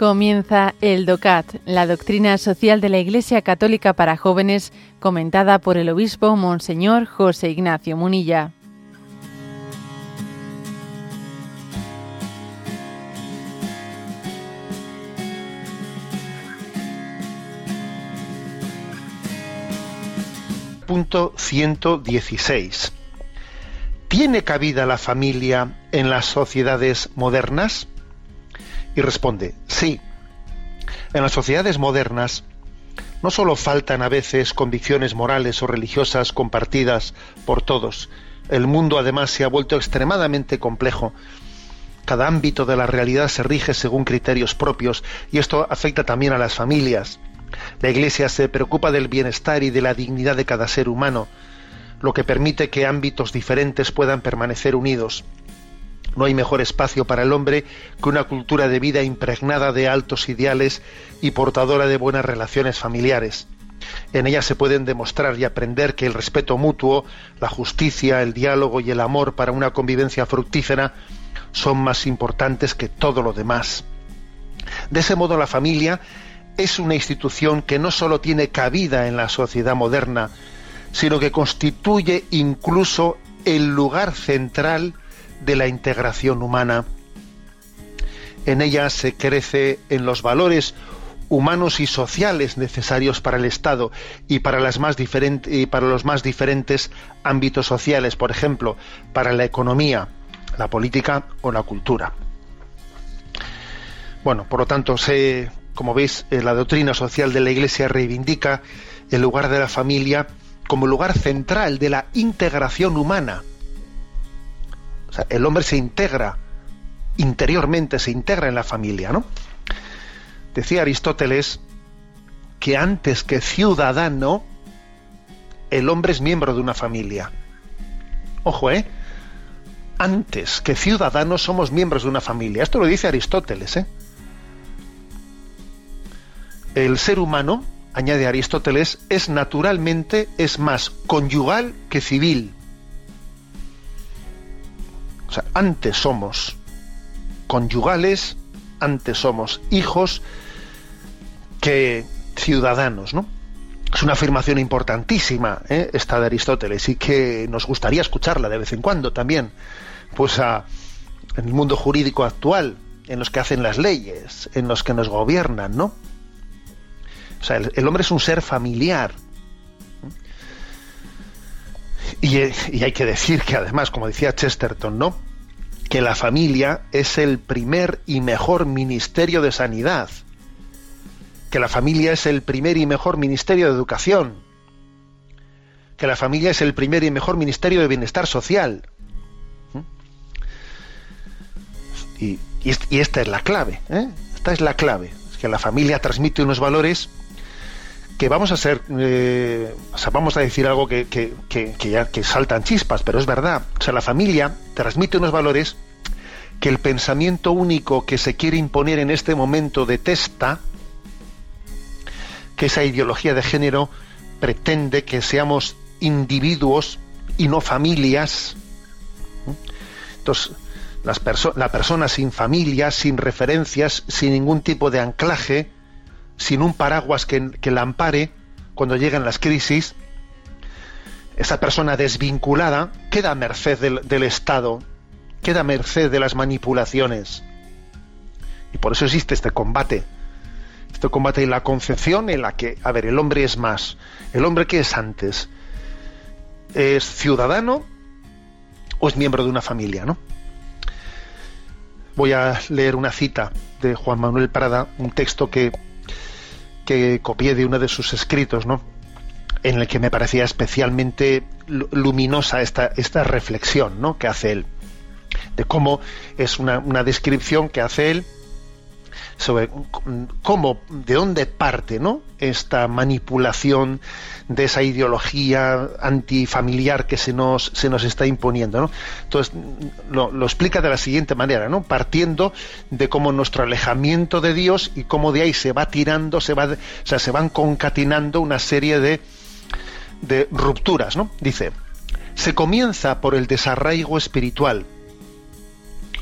Comienza el DOCAT, la doctrina social de la Iglesia Católica para jóvenes, comentada por el obispo Monseñor José Ignacio Munilla. Punto 116. ¿Tiene cabida la familia en las sociedades modernas? Y responde, sí. En las sociedades modernas no solo faltan a veces convicciones morales o religiosas compartidas por todos, el mundo además se ha vuelto extremadamente complejo. Cada ámbito de la realidad se rige según criterios propios y esto afecta también a las familias. La Iglesia se preocupa del bienestar y de la dignidad de cada ser humano, lo que permite que ámbitos diferentes puedan permanecer unidos. No hay mejor espacio para el hombre que una cultura de vida impregnada de altos ideales y portadora de buenas relaciones familiares. En ella se pueden demostrar y aprender que el respeto mutuo, la justicia, el diálogo y el amor para una convivencia fructífera son más importantes que todo lo demás. De ese modo la familia es una institución que no solo tiene cabida en la sociedad moderna, sino que constituye incluso el lugar central de la integración humana. En ella se crece en los valores humanos y sociales necesarios para el Estado y para, las más para los más diferentes ámbitos sociales, por ejemplo, para la economía, la política o la cultura. Bueno, por lo tanto, se, como veis, eh, la doctrina social de la Iglesia reivindica el lugar de la familia como lugar central de la integración humana el hombre se integra interiormente, se integra en la familia, ¿no? Decía Aristóteles que antes que ciudadano, el hombre es miembro de una familia. Ojo, ¿eh? Antes que ciudadano somos miembros de una familia. Esto lo dice Aristóteles, ¿eh? El ser humano, añade Aristóteles, es naturalmente, es más conyugal que civil. O sea, antes somos conyugales, antes somos hijos que ciudadanos, ¿no? Es una afirmación importantísima ¿eh? esta de Aristóteles y que nos gustaría escucharla de vez en cuando también, pues en el mundo jurídico actual, en los que hacen las leyes, en los que nos gobiernan, ¿no? O sea, el, hombre es un ser familiar. Y, y, hay que decir que además, como decía Chesterton, ¿no? que la familia es el primer y mejor ministerio de sanidad, que la familia es el primer y mejor ministerio de educación, que la familia es el primer y mejor ministerio de bienestar social. ¿Mm? Y, esta es la clave, ¿eh? esta es la clave, es que la familia transmite unos valores que vamos a ser, eh, o sea, vamos a decir algo que, que, ya que saltan chispas, pero es verdad. O sea, la familia transmite unos valores que el pensamiento único que se quiere imponer en este momento detesta, que esa ideología de género pretende que seamos individuos y no familias. Entonces, las la persona sin familia, sin referencias, sin ningún tipo de anclaje, sin un paraguas que, la ampare cuando llegan las crisis, esa persona desvinculada queda a merced del, Estado, queda a merced de las manipulaciones. Y por eso existe este combate. Este combate y la concepción en la que, a ver, el hombre es más. ¿El hombre qué es antes? ¿Es ciudadano o es miembro de una familia, no? Voy a leer una cita de Juan Manuel Prada, un texto que que copié de uno de sus escritos, ¿no? en el que me parecía especialmente luminosa esta, esta reflexión ¿no? que hace él, de cómo es una, una descripción que hace él sobre cómo, de dónde parte ¿no? esta manipulación de esa ideología antifamiliar que se nos, se nos está imponiendo. ¿no? Entonces, lo, explica de la siguiente manera, ¿no? partiendo de cómo nuestro alejamiento de Dios y cómo de ahí se va tirando, se, va, o sea, se van concatenando una serie de, de rupturas. ¿no? Dice, se comienza por el desarraigo espiritual,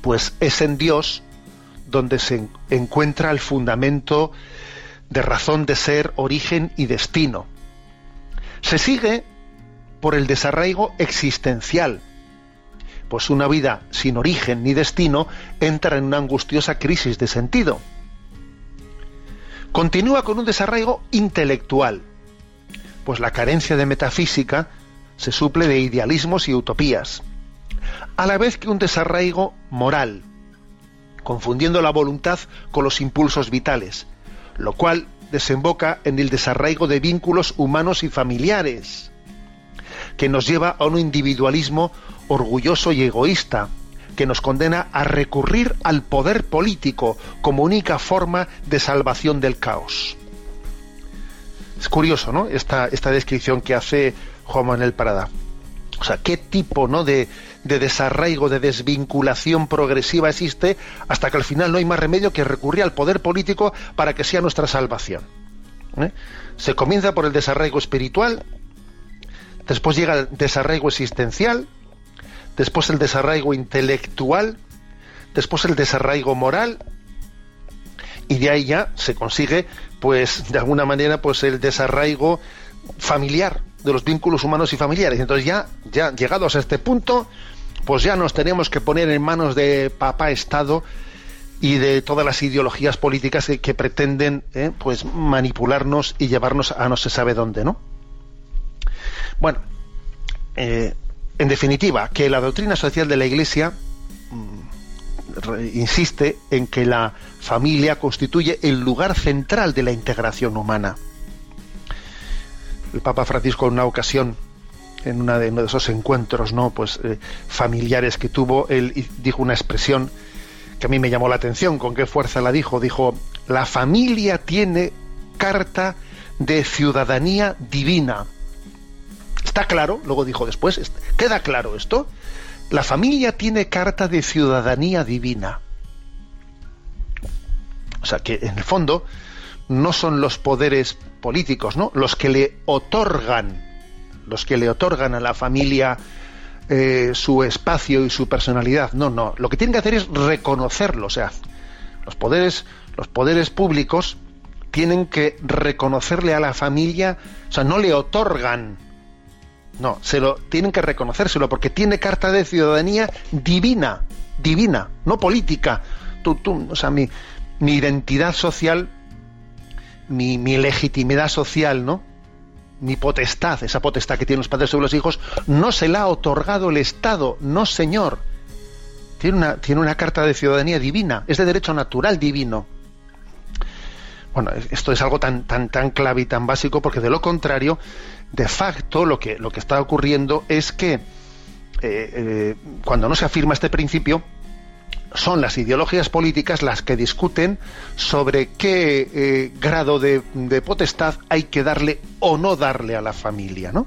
pues es en Dios donde se encuentra el fundamento de razón de ser, origen y destino. Se sigue por el desarraigo existencial, pues una vida sin origen ni destino entra en una angustiosa crisis de sentido. Continúa con un desarraigo intelectual, pues la carencia de metafísica se suple de idealismos y utopías, a la vez que un desarraigo moral, confundiendo la voluntad con los impulsos vitales, lo cual desemboca en el desarraigo de vínculos humanos y familiares, que nos lleva a un individualismo orgulloso y egoísta, que nos condena a recurrir al poder político como única forma de salvación del caos. Es curioso, ¿no? Esta, descripción que hace Juan Manuel Parada. O sea, qué tipo ¿no? de, de desarraigo, de desvinculación progresiva existe hasta que al final no hay más remedio que recurrir al poder político para que sea nuestra salvación. ¿eh? Se comienza por el desarraigo espiritual, después llega el desarraigo existencial, después el desarraigo intelectual, después el desarraigo moral y de ahí ya se consigue pues de alguna manera pues el desarraigo familiar de los vínculos humanos y familiares. Entonces ya ya llegados a este punto pues ya nos tenemos que poner en manos de papá Estado y de todas las ideologías políticas que, pretenden eh, pues manipularnos y llevarnos a no se sabe dónde, ¿no? Bueno, eh, en definitiva, que la doctrina social de la Iglesia mm, insiste en que la familia constituye el lugar central de la integración humana. El Papa Francisco en una ocasión en una de, uno de esos encuentros no pues eh, familiares que tuvo él dijo una expresión que a mí me llamó la atención con qué fuerza la dijo dijo la familia tiene carta de ciudadanía divina está claro luego dijo después queda claro esto. La familia tiene carta de ciudadanía divina o sea que en el fondo no son los poderes políticos no los que le otorgan los que le otorgan a la familia eh, su espacio y su personalidad. No, no. Lo que tienen que hacer es reconocerlo. O sea, los poderes, los poderes públicos tienen que reconocerle a la familia, o sea, no le otorgan. No, se lo tienen que reconocérselo porque tiene carta de ciudadanía divina, divina, no política. Tú, tú, o sea, mi, mi identidad social, mi, mi legitimidad social, ¿no? mi potestad, esa potestad que tienen los padres sobre los hijos, no se la ha otorgado el Estado, no señor. Tiene una, tiene una carta de ciudadanía divina, es de derecho natural divino. Bueno, esto es algo tan, tan, tan clave y tan básico, porque de lo contrario, de facto, lo que, lo que está ocurriendo es que eh, eh, cuando no se afirma este principio, son las ideologías políticas las que discuten sobre qué eh, grado de, de potestad hay que darle o no darle a la familia, ¿no?